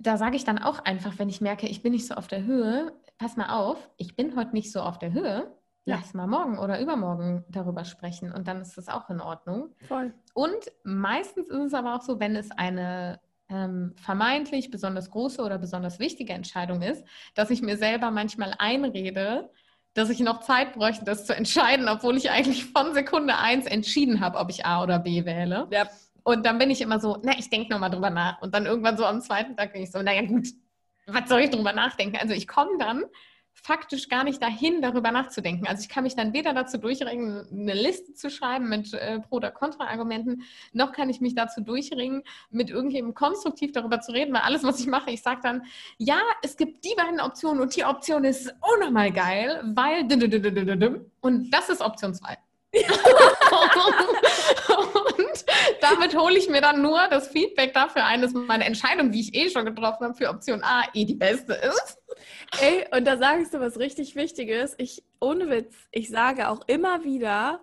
da sage ich dann auch einfach, wenn ich merke, ich bin nicht so auf der Höhe, pass mal auf, ich bin heute nicht so auf der Höhe, ja. lass mal morgen oder übermorgen darüber sprechen und dann ist das auch in Ordnung. Voll. Und meistens ist es aber auch so, wenn es eine ähm, vermeintlich besonders große oder besonders wichtige Entscheidung ist, dass ich mir selber manchmal einrede, dass ich noch Zeit bräuchte, das zu entscheiden, obwohl ich eigentlich von Sekunde eins entschieden habe, ob ich A oder B wähle. Ja. Und dann bin ich immer so, na, ich denke nochmal drüber nach. Und dann irgendwann so am zweiten Tag bin ich so, naja gut, was soll ich drüber nachdenken? Also ich komme dann faktisch gar nicht dahin, darüber nachzudenken. Also ich kann mich dann weder dazu durchringen, eine Liste zu schreiben mit äh, Pro- oder Kontra-Argumenten, noch kann ich mich dazu durchringen, mit irgendjemandem konstruktiv darüber zu reden, weil alles, was ich mache, ich sage dann, ja, es gibt die beiden Optionen und die Option ist unnormal geil, weil und das ist Option 2. damit hole ich mir dann nur das Feedback dafür ein, dass meine Entscheidung, die ich eh schon getroffen habe, für Option A eh die beste ist. Ey, und da sagst du was richtig Wichtiges. Ich, ohne Witz, ich sage auch immer wieder,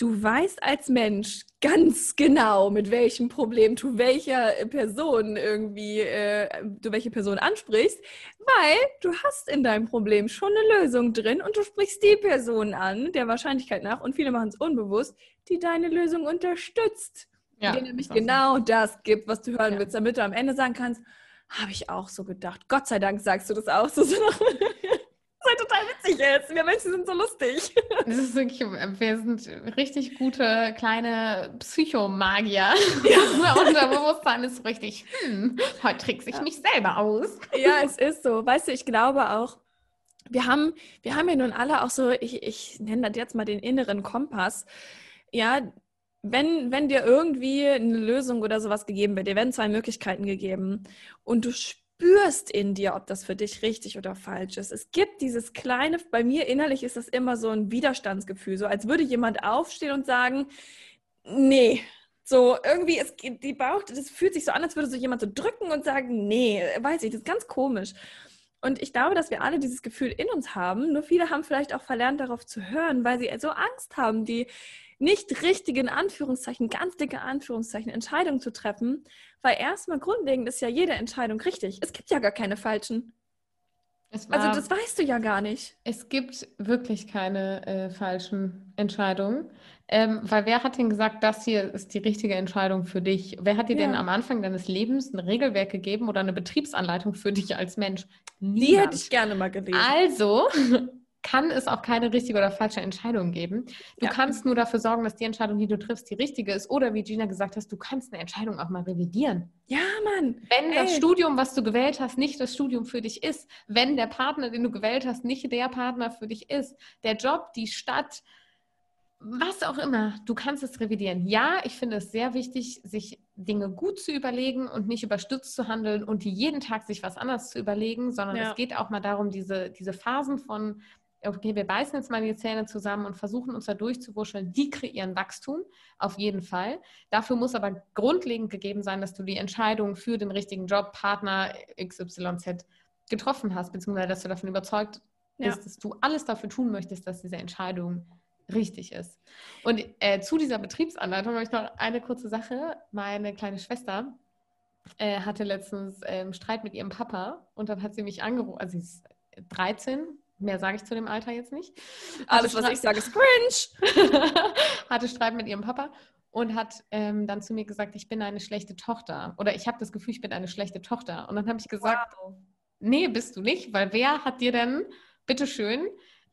du weißt als Mensch ganz genau, mit welchem Problem du welcher Person irgendwie, äh, du welche Person ansprichst, weil du hast in deinem Problem schon eine Lösung drin und du sprichst die Person an, der Wahrscheinlichkeit nach, und viele machen es unbewusst, die deine Lösung unterstützt. Ja, die nämlich genau so. das gibt, was du hören ja. willst, damit du am Ende sagen kannst, habe ich auch so gedacht. Gott sei Dank sagst du das auch so. witzig ist. Wir Menschen sind so lustig. Das ist wirklich, wir sind richtig gute kleine Psychomagier. Ja. Unser Bewusstsein ist richtig, hm, heute trickse ich ja. mich selber aus. Ja, es ist so. Weißt du, ich glaube auch, wir haben, wir haben ja nun alle auch so, ich, ich nenne das jetzt mal den inneren Kompass. Ja, wenn, wenn dir irgendwie eine Lösung oder sowas gegeben wird, dir werden zwei Möglichkeiten gegeben und du spürst, spürst in dir, ob das für dich richtig oder falsch ist. Es gibt dieses kleine, bei mir innerlich ist das immer so ein Widerstandsgefühl, so als würde jemand aufstehen und sagen, nee, so irgendwie, es, die Bauch, das fühlt sich so an, als würde so jemand so drücken und sagen, nee, weiß ich, das ist ganz komisch. Und ich glaube, dass wir alle dieses Gefühl in uns haben. Nur viele haben vielleicht auch verlernt, darauf zu hören, weil sie so Angst haben, die nicht richtigen Anführungszeichen, ganz dicke Anführungszeichen, Entscheidungen zu treffen, weil erstmal grundlegend ist ja jede Entscheidung richtig. Es gibt ja gar keine falschen. also das weißt du ja gar nicht. Es gibt wirklich keine äh, falschen Entscheidungen. Ähm, weil wer hat denn gesagt, das hier ist die richtige Entscheidung für dich? Wer hat dir ja. denn am Anfang deines Lebens ein Regelwerk gegeben oder eine Betriebsanleitung für dich als Mensch? Niemand. Die hätte ich gerne mal gelesen. Also kann es auch keine richtige oder falsche Entscheidung geben. Du ja. kannst nur dafür sorgen, dass die Entscheidung, die du triffst, die richtige ist. Oder wie Gina gesagt hast, du kannst eine Entscheidung auch mal revidieren. Ja, Mann. Wenn Ey. das Studium, was du gewählt hast, nicht das Studium für dich ist, wenn der Partner, den du gewählt hast, nicht der Partner für dich ist, der Job, die Stadt, was auch immer, du kannst es revidieren. Ja, ich finde es sehr wichtig, sich Dinge gut zu überlegen und nicht überstürzt zu handeln und jeden Tag sich was anderes zu überlegen, sondern ja. es geht auch mal darum, diese, diese Phasen von okay, wir beißen jetzt mal die Zähne zusammen und versuchen uns da durchzuwurscheln, die kreieren Wachstum, auf jeden Fall. Dafür muss aber grundlegend gegeben sein, dass du die Entscheidung für den richtigen Job, Partner XYZ getroffen hast, beziehungsweise dass du davon überzeugt bist, ja. dass du alles dafür tun möchtest, dass diese Entscheidung richtig ist. Und äh, zu dieser Betriebsanleitung habe ich noch eine kurze Sache. Meine kleine Schwester äh, hatte letztens äh, Streit mit ihrem Papa und dann hat sie mich angerufen, also sie ist 13, Mehr sage ich zu dem Alter jetzt nicht. Alles, was ich sage, ist cringe. hatte Streit mit ihrem Papa und hat ähm, dann zu mir gesagt, ich bin eine schlechte Tochter. Oder ich habe das Gefühl, ich bin eine schlechte Tochter. Und dann habe ich gesagt, wow. nee, bist du nicht, weil wer hat dir denn, bitteschön,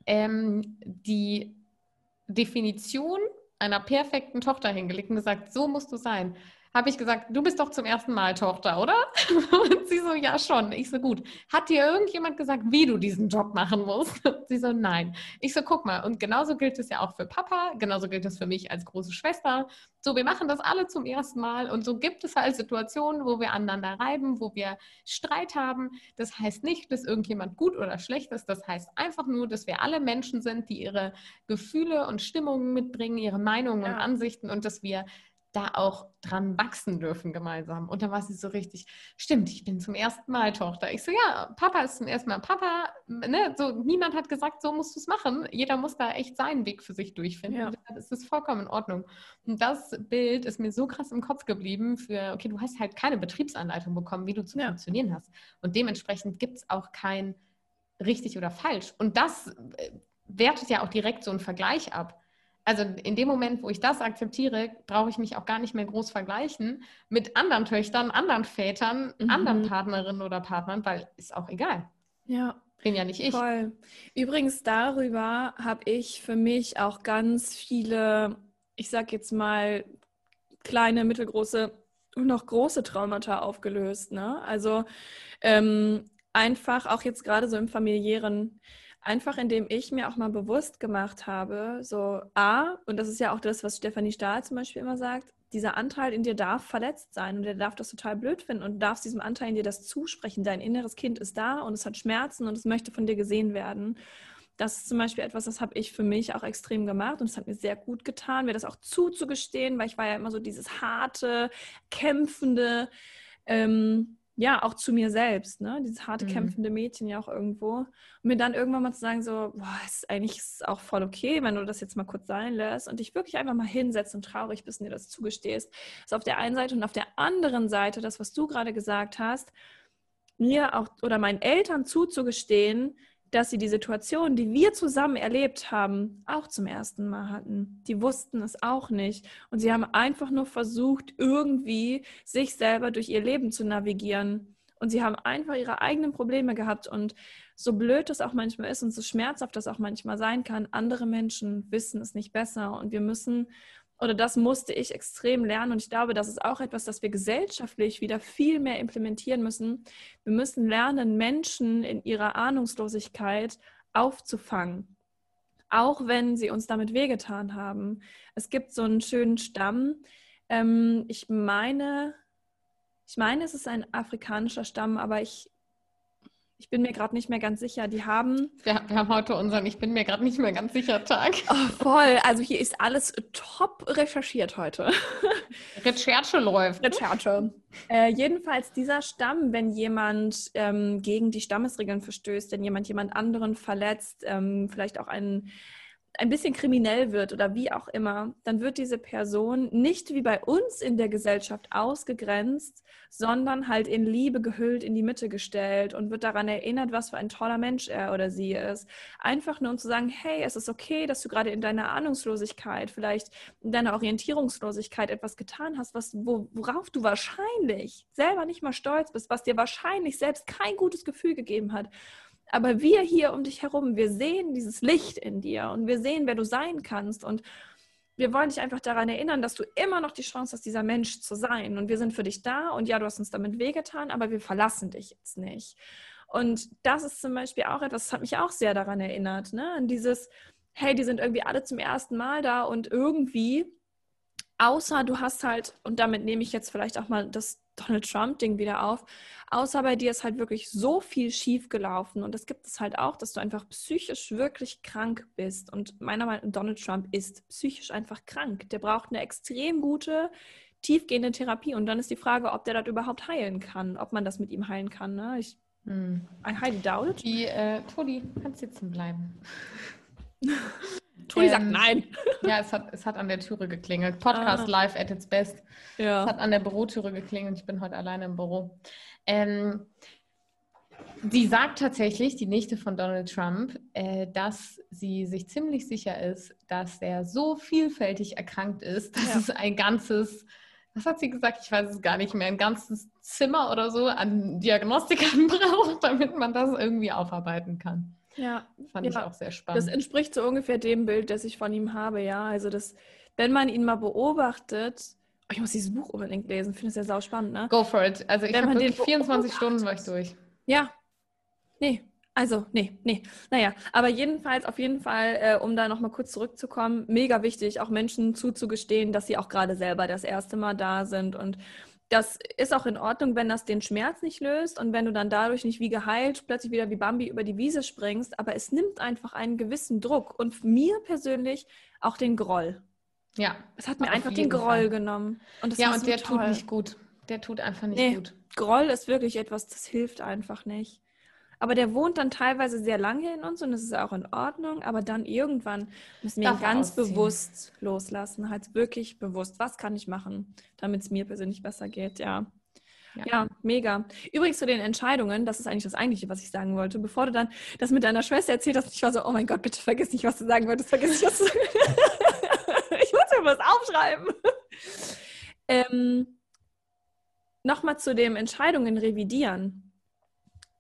ähm, die Definition einer perfekten Tochter hingelegt und gesagt, so musst du sein habe ich gesagt, du bist doch zum ersten Mal Tochter, oder? Und sie so, ja schon. Ich so, gut. Hat dir irgendjemand gesagt, wie du diesen Job machen musst? Sie so, nein. Ich so, guck mal. Und genauso gilt es ja auch für Papa, genauso gilt es für mich als große Schwester. So, wir machen das alle zum ersten Mal. Und so gibt es halt Situationen, wo wir aneinander reiben, wo wir Streit haben. Das heißt nicht, dass irgendjemand gut oder schlecht ist. Das heißt einfach nur, dass wir alle Menschen sind, die ihre Gefühle und Stimmungen mitbringen, ihre Meinungen ja. und Ansichten und dass wir da auch dran wachsen dürfen gemeinsam. Und dann war sie so richtig, stimmt, ich bin zum ersten Mal Tochter. Ich so, ja, Papa ist zum ersten Mal Papa. Ne? So, niemand hat gesagt, so musst du es machen. Jeder muss da echt seinen Weg für sich durchfinden. Ja. Das ist vollkommen in Ordnung. Und das Bild ist mir so krass im Kopf geblieben für, okay, du hast halt keine Betriebsanleitung bekommen, wie du zu ja. funktionieren hast. Und dementsprechend gibt es auch kein richtig oder falsch. Und das äh, wertet ja auch direkt so einen Vergleich ab also in dem Moment, wo ich das akzeptiere, brauche ich mich auch gar nicht mehr groß vergleichen mit anderen Töchtern, anderen Vätern, mhm. anderen Partnerinnen oder Partnern, weil ist auch egal. Ja. Bin ja nicht ich. Voll. Übrigens darüber habe ich für mich auch ganz viele, ich sag jetzt mal, kleine, mittelgroße und noch große Traumata aufgelöst. Ne? Also ähm, einfach auch jetzt gerade so im familiären Einfach indem ich mir auch mal bewusst gemacht habe, so A, und das ist ja auch das, was Stefanie Stahl zum Beispiel immer sagt, dieser Anteil in dir darf verletzt sein und der darf das total blöd finden und du darfst diesem Anteil in dir das zusprechen. Dein inneres Kind ist da und es hat Schmerzen und es möchte von dir gesehen werden. Das ist zum Beispiel etwas, das habe ich für mich auch extrem gemacht und es hat mir sehr gut getan, mir das auch zuzugestehen, weil ich war ja immer so dieses harte, kämpfende, ähm, ja, auch zu mir selbst, ne? Dieses harte Mhm. kämpfende Mädchen ja auch irgendwo. Und mir dann irgendwann mal zu sagen, so, boah, ist eigentlich ist auch voll okay, wenn du das jetzt mal kurz sein lässt und dich wirklich einfach mal hinsetzt und traurig bist und dir das zugestehst. Das ist auf der einen Seite und auf der anderen Seite, das, was du gerade gesagt hast, mir auch oder meinen Eltern zuzugestehen, dass sie die Situation, die wir zusammen erlebt haben, auch zum ersten Mal hatten. Die wussten es auch nicht. Und sie haben einfach nur versucht, irgendwie sich selber durch ihr Leben zu navigieren. Und sie haben einfach ihre eigenen Probleme gehabt. Und so blöd das auch manchmal ist und so schmerzhaft das auch manchmal sein kann, andere Menschen wissen es nicht besser. Und wir müssen, oder das musste ich extrem lernen. Und ich glaube, das ist auch etwas, das wir gesellschaftlich wieder viel mehr implementieren müssen. Wir müssen lernen, Menschen in ihrer Ahnungslosigkeit aufzufangen. Auch wenn sie uns damit wehgetan haben. Es gibt so einen schönen Stamm. Ähm, ich meine, ich meine, es ist ein afrikanischer Stamm, aber ich, ich bin mir gerade nicht mehr ganz sicher. Die haben. Wir, wir haben heute unseren Ich bin mir gerade nicht mehr ganz sicher Tag. Oh, voll. Also hier ist alles top recherchiert heute. Recherche läuft. Recherche. Äh, jedenfalls dieser Stamm, wenn jemand ähm, gegen die Stammesregeln verstößt, wenn jemand jemand anderen verletzt, ähm, vielleicht auch einen ein bisschen kriminell wird oder wie auch immer, dann wird diese Person nicht wie bei uns in der Gesellschaft ausgegrenzt, sondern halt in Liebe gehüllt in die Mitte gestellt und wird daran erinnert, was für ein toller Mensch er oder sie ist. Einfach nur um zu sagen, hey, es ist okay, dass du gerade in deiner Ahnungslosigkeit, vielleicht in deiner Orientierungslosigkeit etwas getan hast, was, wo, worauf du wahrscheinlich selber nicht mal stolz bist, was dir wahrscheinlich selbst kein gutes Gefühl gegeben hat. Aber wir hier um dich herum, wir sehen dieses Licht in dir und wir sehen, wer du sein kannst. Und wir wollen dich einfach daran erinnern, dass du immer noch die Chance hast, dieser Mensch zu sein. Und wir sind für dich da. Und ja, du hast uns damit wehgetan, aber wir verlassen dich jetzt nicht. Und das ist zum Beispiel auch etwas, das hat mich auch sehr daran erinnert, ne? An dieses, hey, die sind irgendwie alle zum ersten Mal da und irgendwie, außer du hast halt, und damit nehme ich jetzt vielleicht auch mal das Donald Trump-Ding wieder auf. Außer bei dir ist halt wirklich so viel schief gelaufen. Und das gibt es halt auch, dass du einfach psychisch wirklich krank bist. Und meiner Meinung nach, Donald Trump ist psychisch einfach krank. Der braucht eine extrem gute, tiefgehende Therapie. Und dann ist die Frage, ob der das überhaupt heilen kann, ob man das mit ihm heilen kann. Ne? Ich, Hm. I highly doubt. Die, äh, Toni, kannst sitzen bleiben. Toni sagt Ähm, nein. Ja, es hat, es hat an der Türe geklingelt. Podcast Ah. live at its best. Es Ja. hat an der Bürotüre geklingelt. Ich bin heute alleine im Büro. Ähm, sie sagt tatsächlich, die Nichte von Donald Trump, äh, dass sie sich ziemlich sicher ist, dass er so vielfältig erkrankt ist, dass Ja. es ein ganzes, was hat sie gesagt? Ich weiß es gar nicht mehr, ein ganzes Zimmer oder so an Diagnostikern braucht, damit man das irgendwie aufarbeiten kann. Ja. Fand ich Ja, auch sehr Das spannend. entspricht so ungefähr dem Bild, das ich von ihm habe, ja. Also das, wenn man ihn mal beobachtet, oh, ich muss dieses Buch unbedingt lesen, finde es ja sau spannend, ne? Go for it. Also ich habe man den wirklich 24 beobachtet. Stunden war ich durch. Ja. Nee. Also, nee, nee. Naja, aber jedenfalls, auf jeden Fall, äh, um da nochmal kurz zurückzukommen, mega wichtig, auch Menschen zuzugestehen, dass sie auch gerade selber das erste Mal da sind. Und das ist auch in Ordnung, wenn das den Schmerz nicht löst und wenn du dann dadurch nicht wie geheilt plötzlich wieder wie Bambi über die Wiese springst. Aber es nimmt einfach einen gewissen Druck und mir persönlich auch den Groll. Ja. Es hat mir einfach den Groll Fall. genommen. Und das Ja, und so der toll. tut nicht gut. Der tut einfach nicht Nee. gut. Groll ist wirklich etwas, das hilft einfach nicht. Aber der wohnt dann teilweise sehr lange in uns und das ist auch in Ordnung. Aber dann irgendwann müssen wir ihn ganz ausziehen. bewusst loslassen. Halt wirklich bewusst. Was kann ich machen, damit es mir persönlich besser geht? Ja. Ja. Ja. mega. Übrigens zu den Entscheidungen, das ist eigentlich das Eigentliche, was ich sagen wollte. Bevor du dann das mit deiner Schwester erzählt hast, ich war so, oh mein Gott, bitte vergiss nicht, was du sagen wolltest, vergiss nicht, was du sagen Ich muss mir was aufschreiben. ähm, Nochmal zu dem Entscheidungen revidieren.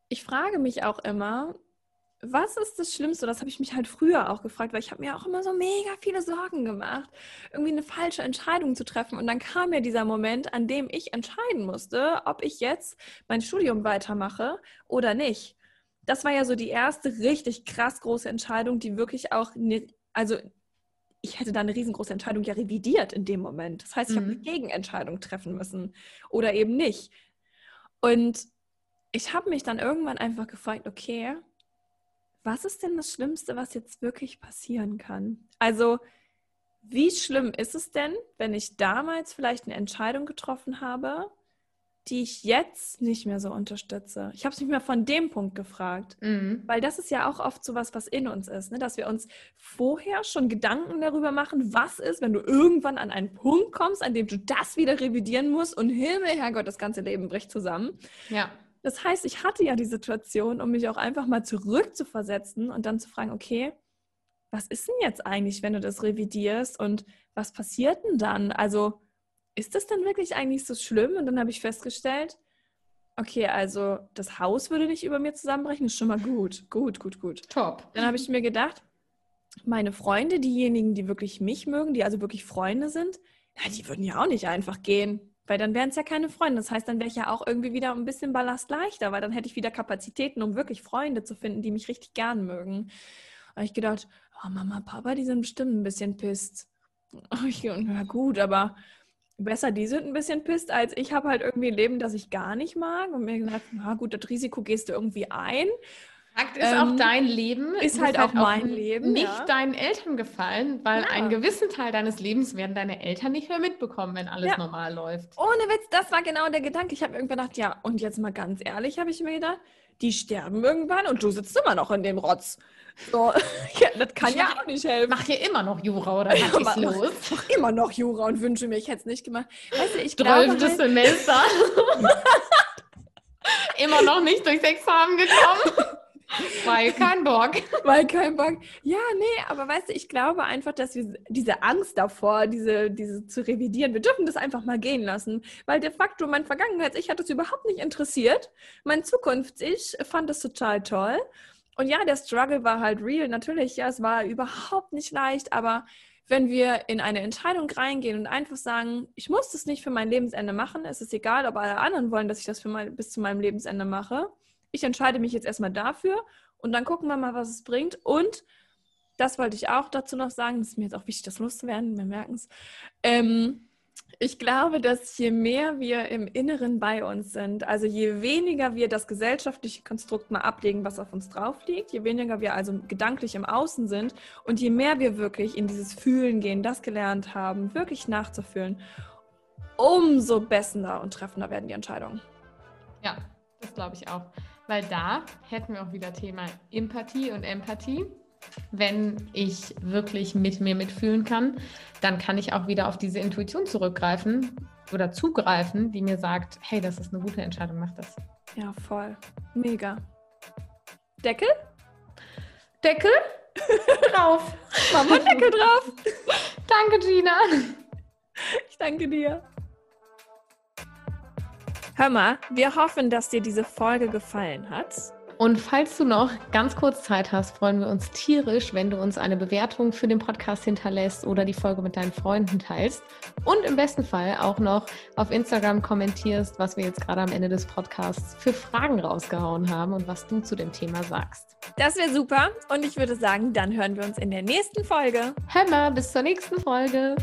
Ich frage mich auch immer, was ist das Schlimmste? Das habe ich mich halt früher auch gefragt, weil ich habe mir auch immer so mega viele Sorgen gemacht, irgendwie eine falsche Entscheidung zu treffen. Und dann kam mir dieser Moment, an dem ich entscheiden musste, ob ich jetzt mein Studium weitermache oder nicht. Das war ja so die erste richtig krass große Entscheidung, die wirklich auch, ne, also ich hätte da eine riesengroße Entscheidung ja revidiert in dem Moment. Das heißt, ich habe Mhm. eine Gegenentscheidung treffen müssen oder eben nicht. Und ich habe mich dann irgendwann einfach gefragt, okay, was ist denn das Schlimmste, was jetzt wirklich passieren kann? Also, wie schlimm ist es denn, wenn ich damals vielleicht eine Entscheidung getroffen habe, die ich jetzt nicht mehr so unterstütze. Ich habe es mich mehr von dem Punkt gefragt, mhm. weil das ist ja auch oft so was, was in uns ist, ne? dass wir uns vorher schon Gedanken darüber machen, was ist, wenn du irgendwann an einen Punkt kommst, an dem du das wieder revidieren musst und Himmel, Herrgott, das ganze Leben bricht zusammen. Ja. Das heißt, ich hatte ja die Situation, um mich auch einfach mal zurückzuversetzen und dann zu fragen, okay, was ist denn jetzt eigentlich, wenn du das revidierst und was passiert denn dann? Also ist das dann wirklich eigentlich so schlimm? Und dann habe ich festgestellt, okay, also das Haus würde nicht über mir zusammenbrechen, ist schon mal gut. Gut, gut, gut. Top. Dann habe ich mir gedacht, meine Freunde, diejenigen, die wirklich mich mögen, die also wirklich Freunde sind, ja, die würden ja auch nicht einfach gehen. Weil dann wären es ja keine Freunde. Das heißt, dann wäre ich ja auch irgendwie wieder ein bisschen Ballast leichter, weil dann hätte ich wieder Kapazitäten, um wirklich Freunde zu finden, die mich richtig gern mögen. Habe ich gedacht, oh, Mama, Papa, die sind bestimmt ein bisschen pisst. Ja gut, aber besser, die sind ein bisschen pisst, als ich habe halt irgendwie ein Leben, das ich gar nicht mag. Und mir gedacht, na gut, das Risiko gehst du irgendwie ein. Fakt ist ähm, auch dein Leben. Ist halt, halt auch mein Leben. Nicht ja. deinen Eltern gefallen, weil ja. einen gewissen Teil deines Lebens werden deine Eltern nicht mehr mitbekommen, wenn alles ja. normal läuft. Ohne Witz, das war genau der Gedanke. Ich habe irgendwann gedacht, ja, und jetzt mal ganz ehrlich, habe ich mir gedacht, die sterben irgendwann und du sitzt immer noch in dem Rotz. So, ja, das kann ich ja mach, auch nicht helfen. Mach hier immer noch Jura oder was ist los? Mach immer noch Jura und wünsche mir, ich hätte es nicht gemacht. Weißt du, ich Zwölftes halt, Semester. immer noch nicht durchs Examen gekommen. Weil kein Bock. Weil kein Bock. Ja, nee, aber weißt du, ich glaube einfach, dass wir diese Angst davor, diese, diese zu revidieren, wir dürfen das einfach mal gehen lassen. Weil de facto mein Vergangenheits-Ich hat das überhaupt nicht interessiert. Mein Zukunfts-Ich fand das total toll. Und ja, der Struggle war halt real. Natürlich, ja, es war überhaupt nicht leicht, aber wenn wir in eine Entscheidung reingehen und einfach sagen, ich muss das nicht für mein Lebensende machen, es ist egal, ob alle anderen wollen, dass ich das für mein, bis zu meinem Lebensende mache. Ich entscheide mich jetzt erstmal dafür und dann gucken wir mal, was es bringt. Und das wollte ich auch dazu noch sagen, das ist mir jetzt auch wichtig, das loszuwerden, wir merken es. Ähm, ich glaube, dass je mehr wir im Inneren bei uns sind, also je weniger wir das gesellschaftliche Konstrukt mal ablegen, was auf uns drauf liegt, je weniger wir also gedanklich im Außen sind und je mehr wir wirklich in dieses Fühlen gehen, das gelernt haben, wirklich nachzufühlen, umso besser und treffender werden die Entscheidungen. Ja, das glaube ich auch. Weil da hätten wir auch wieder Thema Empathie und Empathie wenn ich wirklich mit mir mitfühlen kann, dann kann ich auch wieder auf diese Intuition zurückgreifen oder zugreifen, die mir sagt, hey, das ist eine gute Entscheidung, mach das. Ja, voll. Mega. Deckel? Deckel? drauf. Mama, Deckel drauf. danke, Gina. Ich danke dir. Hör mal, wir hoffen, dass dir diese Folge gefallen hat. Und falls du noch ganz kurz Zeit hast, freuen wir uns tierisch, wenn du uns eine Bewertung für den Podcast hinterlässt oder die Folge mit deinen Freunden teilst. Und im besten Fall auch noch auf Instagram kommentierst, was wir jetzt gerade am Ende des Podcasts für Fragen rausgehauen haben und was du zu dem Thema sagst. Das wäre super. Und ich würde sagen, dann hören wir uns in der nächsten Folge. Hör mal, bis zur nächsten Folge.